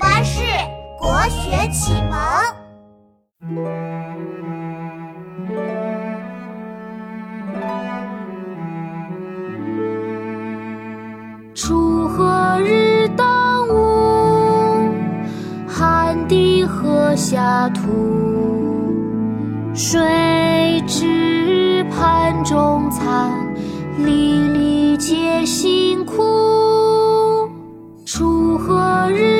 巴士国学启蒙。锄禾日当午，汗滴禾下土。谁知盘中餐，粒粒皆辛苦。锄禾日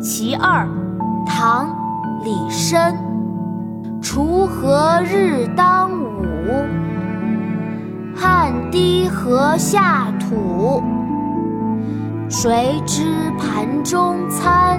其二》唐·李绅。锄禾日当午，汗滴禾下土。谁知盘中餐，